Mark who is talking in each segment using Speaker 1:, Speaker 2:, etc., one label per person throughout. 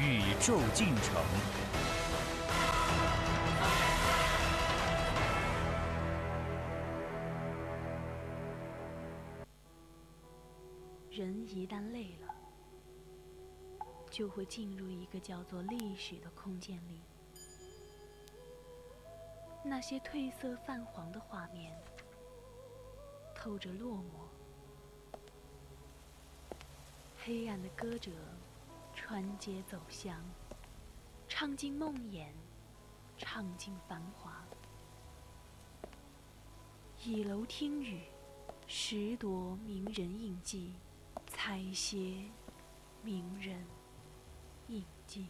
Speaker 1: 宇宙进程。
Speaker 2: 人一旦累了，就会进入一个叫做历史的空间里。那些褪色泛黄的画面，透着落寞。黑暗的歌者穿街走巷，唱尽梦魇，唱尽繁华。倚楼听雨，拾夺名人印记，采撷名人印记。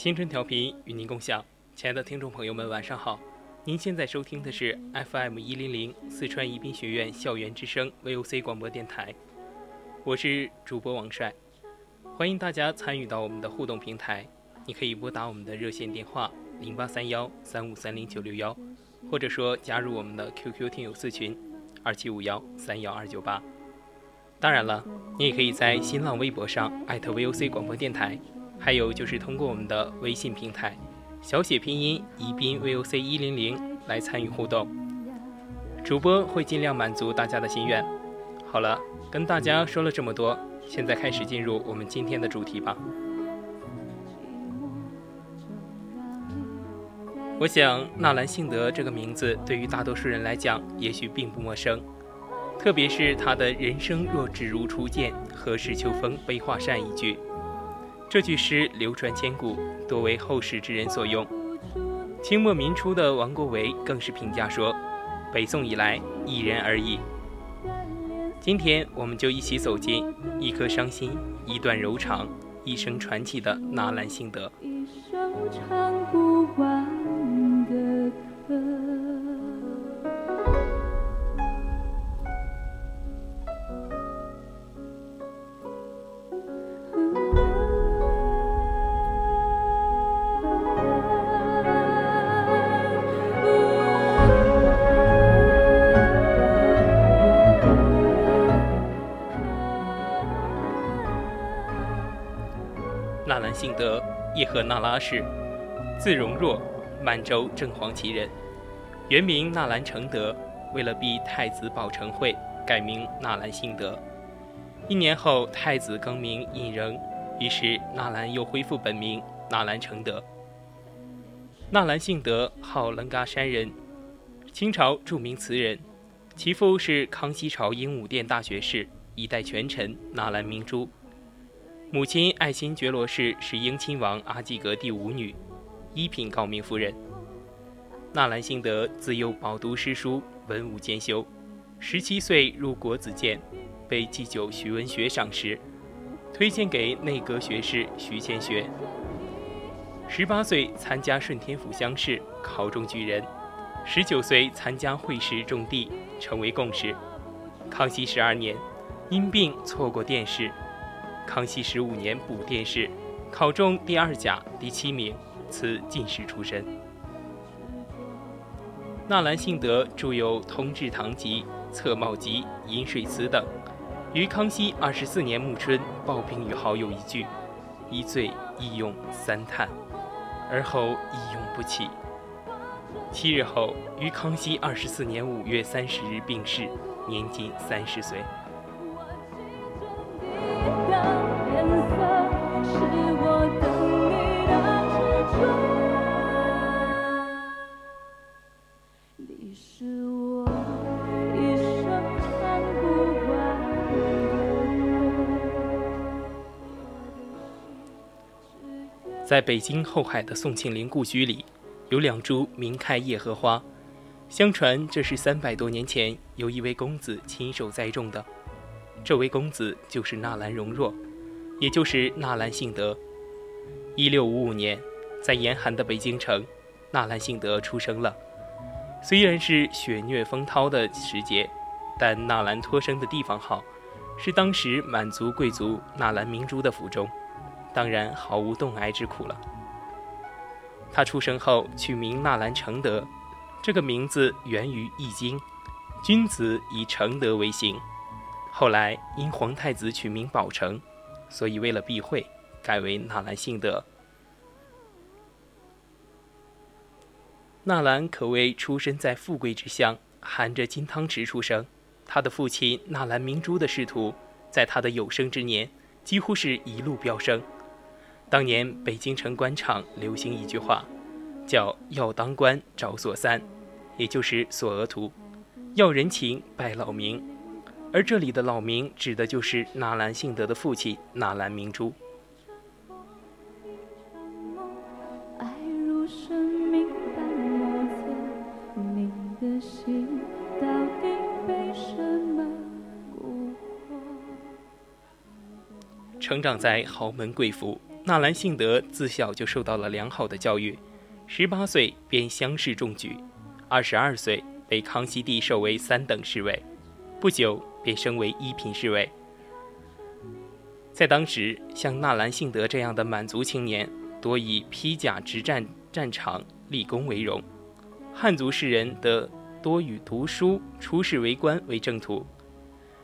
Speaker 3: 青春调频与您共享，亲爱的听众朋友们，晚上好！您现在收听的是 FM 一零零四川宜宾学院校园之声 VOC 广播电台，我是主播王帅，欢迎大家参与到我们的互动平台。你可以拨打我们的热线电话零八三幺三五三零九六幺，或者说加入我们的 QQ 听友四群二七五幺三幺二九八。当然了，你也可以在新浪微博上艾特 VOC 广播电台。还有就是通过我们的微信平台，小写拼音宜宾 VOC 一零零来参与互动，主播会尽量满足大家的心愿。好了，跟大家说了这么多，现在开始进入我们今天的主题吧。我想纳兰性德这个名字对于大多数人来讲，也许并不陌生，特别是他的“人生若只如初见，何事秋风悲画扇”一句。这句诗流传千古，多为后世之人所用。清末民初的王国维更是评价说：“北宋以来，一人而已。”今天，我们就一起走进一颗伤心、一段柔肠、一生传奇的纳兰性德。纳兰性德，叶赫那拉氏，字荣若，满洲正黄旗人，原名纳兰承德。为了避太子保成讳，改名纳兰性德。一年后，太子更名胤禛，于是纳兰又恢复本名纳兰承德。纳兰性德，号楞嘎山人，清朝著名词人，其父是康熙朝英武殿大学士，一代权臣纳兰明珠。母亲爱新觉罗氏是英亲王阿济格第五女，一品诰命夫人。纳兰性德自幼饱读诗书，文武兼修。十七岁入国子监，被祭酒徐文学赏识，推荐给内阁学士徐谦学。十八岁参加顺天府乡试，考中举人。十九岁参加会试中第，成为贡士。康熙十二年，因病错过殿试。康熙十五年补殿试，考中第二甲第七名，赐进士出身。纳兰性德著有《通志堂集》《侧帽集》《饮水词》等，于康熙二十四年暮春抱病与好友一聚，一醉一咏三叹，而后一咏不起。七日后，于康熙二十四年五月三十日病逝，年仅三十岁。在北京后海的宋庆龄故居里，有两株明开叶荷花，相传这是三百多年前有一位公子亲手栽种的。这位公子就是纳兰容若，也就是纳兰性德。一六五五年，在严寒的北京城，纳兰性德出生了。虽然是雪虐风涛的时节，但纳兰托生的地方好，是当时满族贵族纳兰明珠的府中，当然毫无冻挨之苦了。他出生后取名纳兰承德，这个名字源于《易经》，君子以承德为行。后来因皇太子取名宝成，所以为了避讳，改为纳兰性德。纳兰可谓出身在富贵之乡，含着金汤匙出生。他的父亲纳兰明珠的仕途，在他的有生之年几乎是一路飙升。当年北京城官场流行一句话，叫“要当官找索三”，也就是索额图；要人情拜老明。而这里的老明指的就是纳兰性德的父亲纳兰明珠。成长在豪门贵府，纳兰性德自小就受到了良好的教育，十八岁便乡试中举，二十二岁被康熙帝授为三等侍卫，不久便升为一品侍卫。在当时，像纳兰性德这样的满族青年，多以披甲执战战场立功为荣；汉族士人得多以读书出仕为官为正途。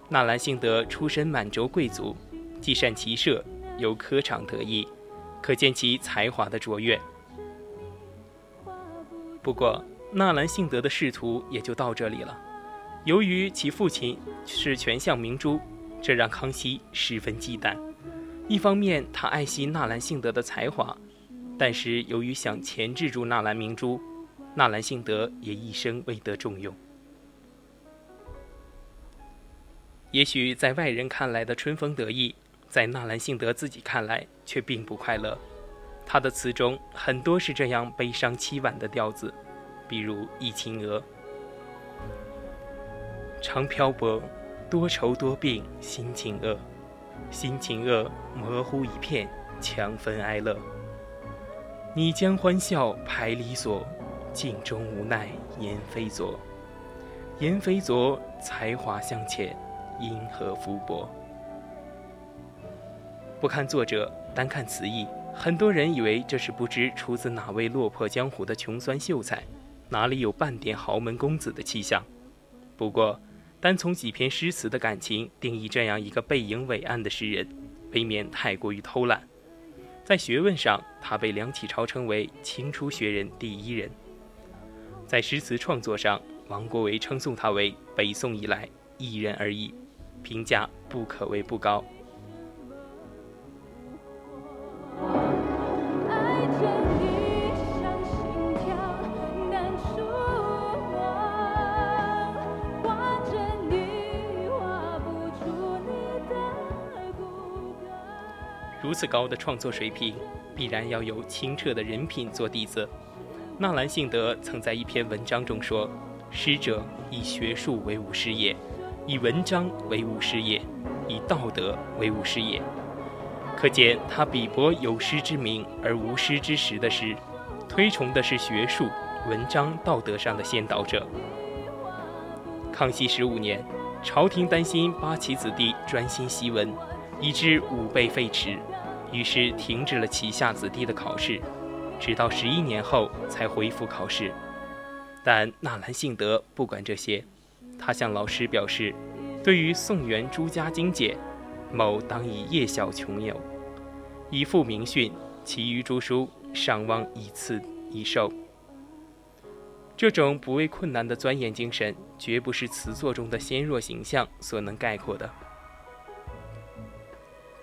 Speaker 3: 纳兰性德出身满洲贵族。既善骑射，又科场得意，可见其才华的卓越。不过，纳兰性德的仕途也就到这里了。由于其父亲是权相明珠，这让康熙十分忌惮。一方面，他爱惜纳兰性德的才华，但是由于想钳制住纳兰明珠，纳兰性德也一生未得重用。也许在外人看来的春风得意。在纳兰性德自己看来，却并不快乐。他的词中很多是这样悲伤凄婉的调子，比如《忆秦娥》：“常漂泊，多愁多病，心情恶，心情恶，模糊一片，强分哀乐。你将欢笑排离索，镜中无奈言非昨。言非昨，才华向前，因何福薄？”不看作者，单看词意，很多人以为这是不知出自哪位落魄江湖的穷酸秀才，哪里有半点豪门公子的气象？不过，单从几篇诗词的感情定义这样一个背影伟岸的诗人，未免太过于偷懒。在学问上，他被梁启超称为清初学人第一人；在诗词创作上，王国维称颂他为北宋以来一人而已，评价不可谓不高。如此高的创作水平，必然要有清澈的人品做底子。纳兰性德曾在一篇文章中说：“师者，以学术为武师也，以文章为武师也，以道德为武师也。”可见他鄙薄有师之名而无师之实的诗，推崇的是学术、文章、道德上的先导者。康熙十五年，朝廷担心八旗子弟专心习文，以致武备废弛。于是停止了旗下子弟的考试，直到十一年后才恢复考试。但纳兰性德不管这些，他向老师表示，对于宋元诸家经解，某当以夜小穷游，以复明训，其余诸书尚望以次以授。这种不畏困难的钻研精神，绝不是词作中的纤弱形象所能概括的。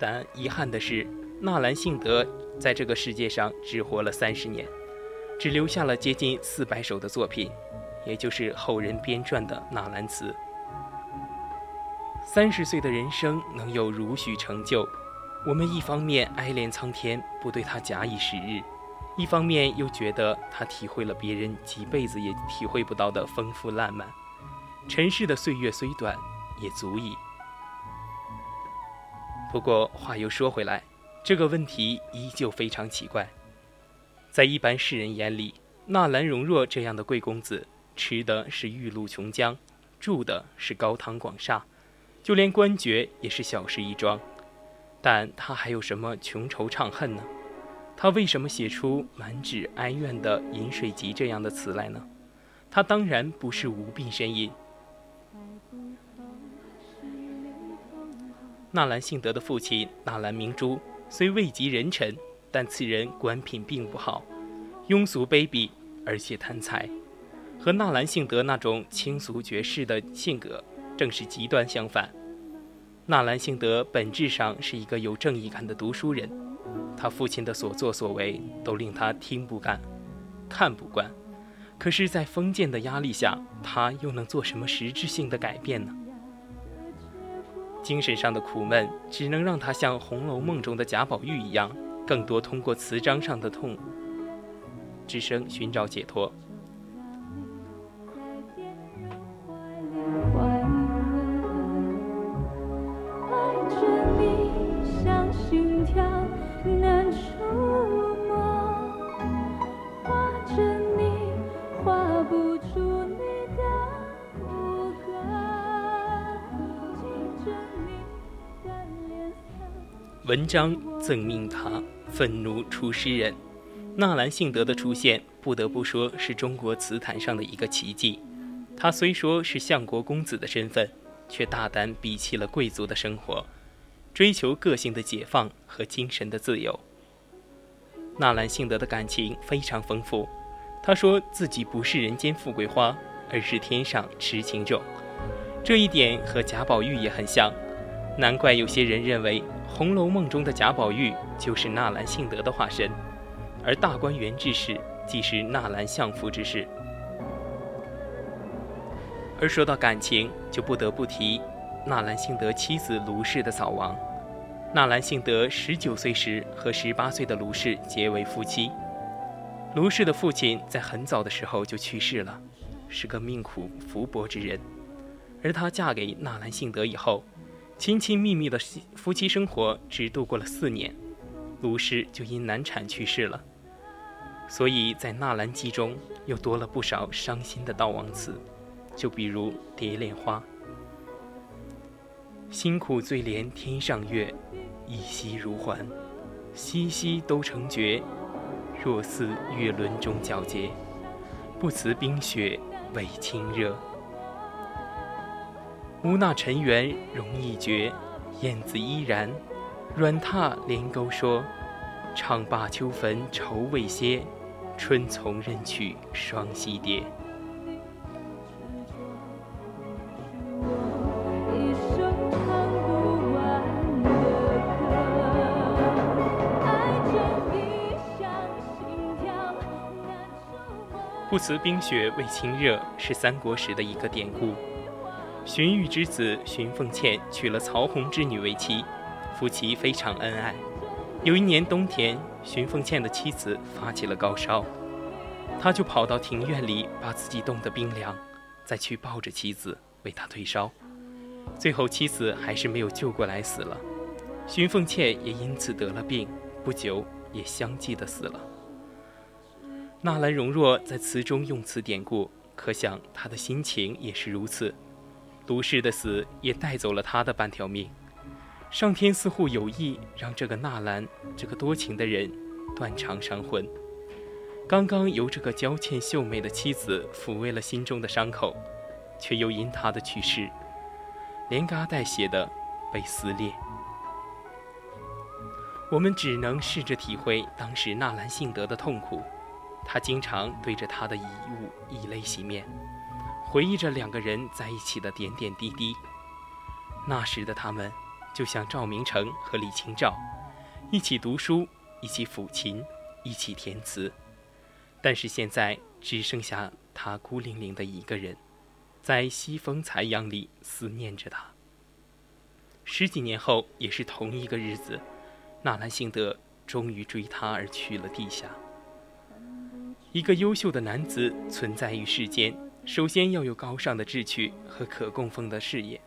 Speaker 3: 但遗憾的是。纳兰性德在这个世界上只活了三十年，只留下了接近四百首的作品，也就是后人编撰的《纳兰词》。三十岁的人生能有如许成就，我们一方面哀怜苍天不对他假以时日，一方面又觉得他体会了别人几辈子也体会不到的丰富烂漫。尘世的岁月虽短，也足矣。不过话又说回来，这个问题依旧非常奇怪。在一般世人眼里，纳兰容若这样的贵公子，吃的是玉露琼浆，住的是高堂广厦，就连官爵也是小事一桩。但他还有什么穷愁怅恨呢？他为什么写出满纸哀怨的《饮水集》这样的词来呢？他当然不是无病呻吟。纳兰性德的父亲纳兰明珠虽位极人臣，但此人官品并不好，庸俗卑鄙，而且贪财，和纳兰性德那种轻俗绝世的性格正是极端相反。纳兰性德本质上是一个有正义感的读书人，他父亲的所作所为都令他听不惯、看不惯。可是，在封建的压力下，他又能做什么实质性的改变呢？精神上的苦闷，只能让他像《红楼梦》中的贾宝玉一样，更多通过词章上的痛之声寻找解脱。章赠命他，愤怒出诗人。纳兰性德的出现，不得不说是中国词坛上的一个奇迹。他虽说是相国公子的身份，却大胆鄙弃了贵族的生活，追求个性的解放和精神的自由。纳兰性德的感情非常丰富，他说自己不是人间富贵花，而是天上痴情种。这一点和贾宝玉也很像，难怪有些人认为。《红楼梦》中的贾宝玉就是纳兰性德的化身，而大观园之事即是纳兰相府之事。而说到感情，就不得不提纳兰性德妻子卢氏的早亡。纳兰性德十九岁时和十八岁的卢氏结为夫妻。卢氏的父亲在很早的时候就去世了，是个命苦福薄之人。而她嫁给纳兰性德以后，亲亲密密的夫妻生活只度过了四年，卢氏就因难产去世了。所以在《纳兰记》中又多了不少伤心的悼亡词，就比如《蝶恋花》：“辛苦最怜天上月，一夕如还，夕夕都成绝，若似月轮中皎洁，不辞冰雪为清热。”无那尘缘容易绝，燕子依然，软榻连钩说，唱罢秋坟愁未歇，春从任去双栖蝶。不辞冰雪为清热，是三国时的一个典故。荀彧之子荀凤倩娶了曹洪之女为妻，夫妻非常恩爱。有一年冬天，荀凤倩的妻子发起了高烧，他就跑到庭院里把自己冻得冰凉，再去抱着妻子为她退烧。最后妻子还是没有救过来，死了。荀凤倩也因此得了病，不久也相继的死了。纳兰容若在词中用此典故，可想他的心情也是如此。卢氏的死也带走了他的半条命，上天似乎有意让这个纳兰这个多情的人断肠伤魂。刚刚由这个娇倩秀美的妻子抚慰了心中的伤口，却又因他的去世，连嘎带血的被撕裂。我们只能试着体会当时纳兰性德的痛苦，他经常对着他的遗物以泪洗面。回忆着两个人在一起的点点滴滴，那时的他们就像赵明诚和李清照，一起读书，一起抚琴，一起填词。但是现在只剩下他孤零零的一个人，在西风残阳里思念着他。十几年后，也是同一个日子，纳兰性德终于追她而去了地下。一个优秀的男子存在于世间，首先要有高尚的志趣和可供奉的事业，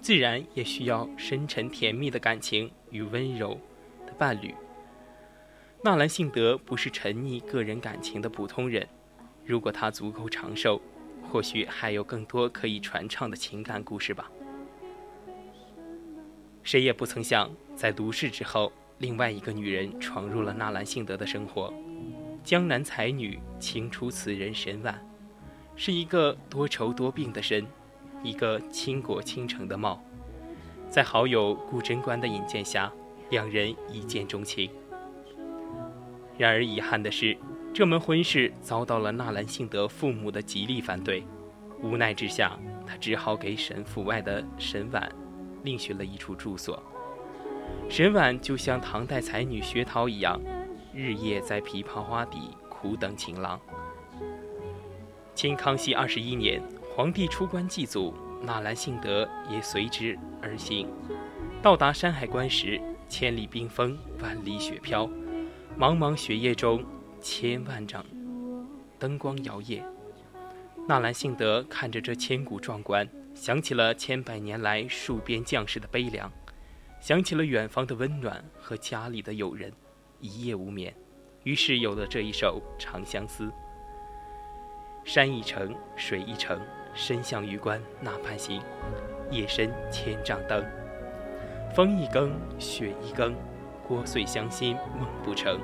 Speaker 3: 自然也需要深沉甜蜜的感情与温柔的伴侣。纳兰性德不是沉溺个人感情的普通人，如果他足够长寿，或许还有更多可以传唱的情感故事吧。谁也不曾想，在卢氏之后，另外一个女人闯入了纳兰性德的生活。江南才女清出此人沈婉，是一个多愁多病的身，一个倾国倾城的貌。在好友顾贞观的引荐下，两人一见钟情。然而遗憾的是，这门婚事遭到了纳兰性德父母的极力反对。无奈之下，他只好给沈府外的沈婉另寻了一处住所。沈婉就像唐代才女薛涛一样。日夜在枇杷花底苦等情郎。清康熙二十一年，皇帝出关祭祖，纳兰性德也随之而行。到达山海关时，千里冰封，万里雪飘，茫茫雪夜中，千万盏灯光摇曳。纳兰性德看着这千古壮观，想起了千百年来戍边将士的悲凉，想起了远方的温暖和家里的友人。一夜无眠，于是有了这一首《长相思》。山一程，水一程，身向榆关那畔行。夜深千帐灯，风一更，雪一更，聒碎乡心梦不成，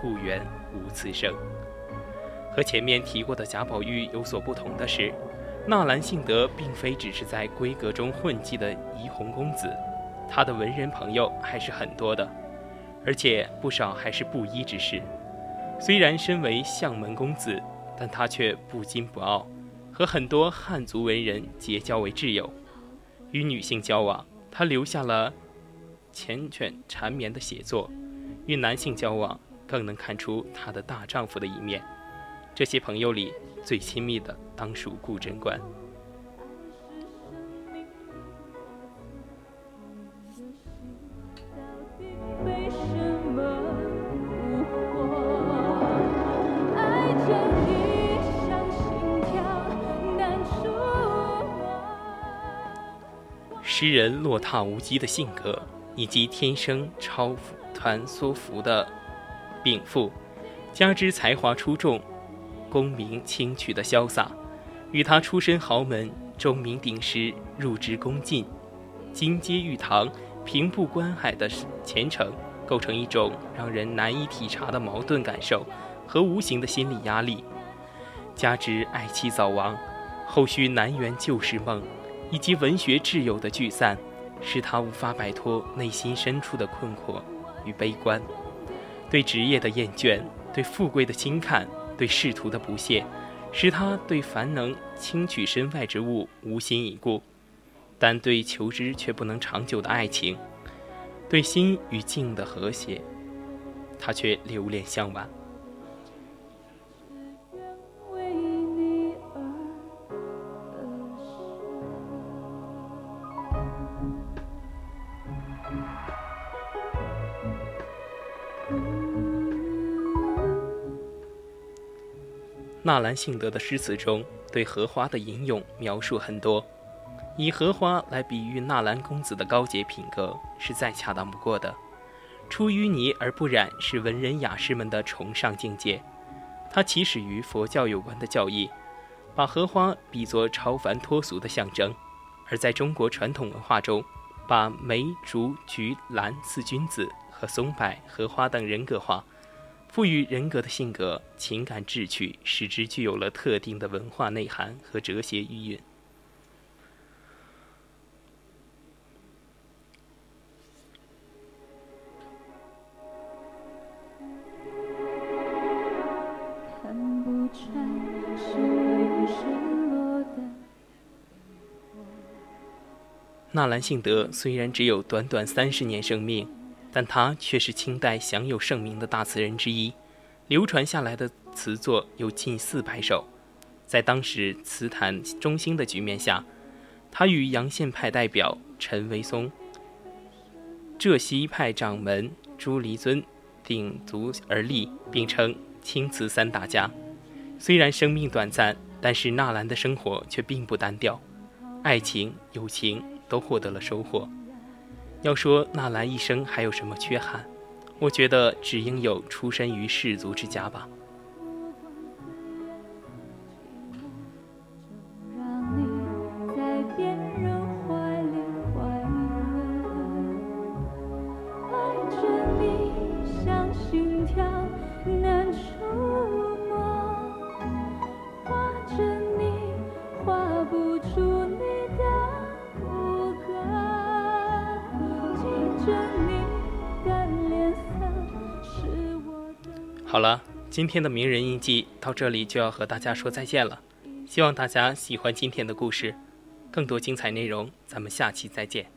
Speaker 3: 故园无此声。和前面提过的贾宝玉有所不同的是，纳兰性德并非只是在闺阁中混迹的怡红公子，他的文人朋友还是很多的。而且不少还是布衣之士。虽然身为相门公子，但他却不矜不傲，和很多汉族文人结交为挚友。与女性交往，他留下了缱绻缠绵的写作；与男性交往，更能看出他的大丈夫的一面。这些朋友里，最亲密的当属顾贞观。诗人落踏无羁的性格，以及天生超凡脱俗的禀赋，加之才华出众、功名轻取的潇洒，与他出身豪门、钟鸣鼎食、入职宫禁、金阶玉堂、平步关海的前程，构成一种让人难以体察的矛盾感受和无形的心理压力。加之爱妻早亡，后续难圆旧时梦。以及文学挚友的聚散，使他无法摆脱内心深处的困惑与悲观，对职业的厌倦，对富贵的轻看，对仕途的不屑，使他对凡能轻取身外之物无心以顾，但对求之却不能长久的爱情，对心与境的和谐，他却留恋向往。纳兰性德的诗词中对荷花的吟咏描述很多，以荷花来比喻纳兰公子的高洁品格是再恰当不过的。出淤泥而不染是文人雅士们的崇尚境界。它起始于佛教有关的教义，把荷花比作超凡脱俗的象征；而在中国传统文化中，把梅、竹、菊、兰四君子和松柏、荷花等人格化。赋予人格的性格、情感志趣，使之具有了特定的文化内涵和哲学意蕴。纳兰性德虽然只有短短三十年生命。但他却是清代享有盛名的大词人之一，流传下来的词作有近四百首。在当时词坛中兴的局面下，他与杨宪派代表陈维松、浙西派掌门朱离尊鼎足而立，并称青瓷三大家。虽然生命短暂，但是纳兰的生活却并不单调，爱情、友情都获得了收获。要说纳兰一生还有什么缺憾，我觉得只应有出身于士族之家吧。今天的名人印记到这里就要和大家说再见了。希望大家喜欢今天的故事，更多精彩内容，咱们下期再见。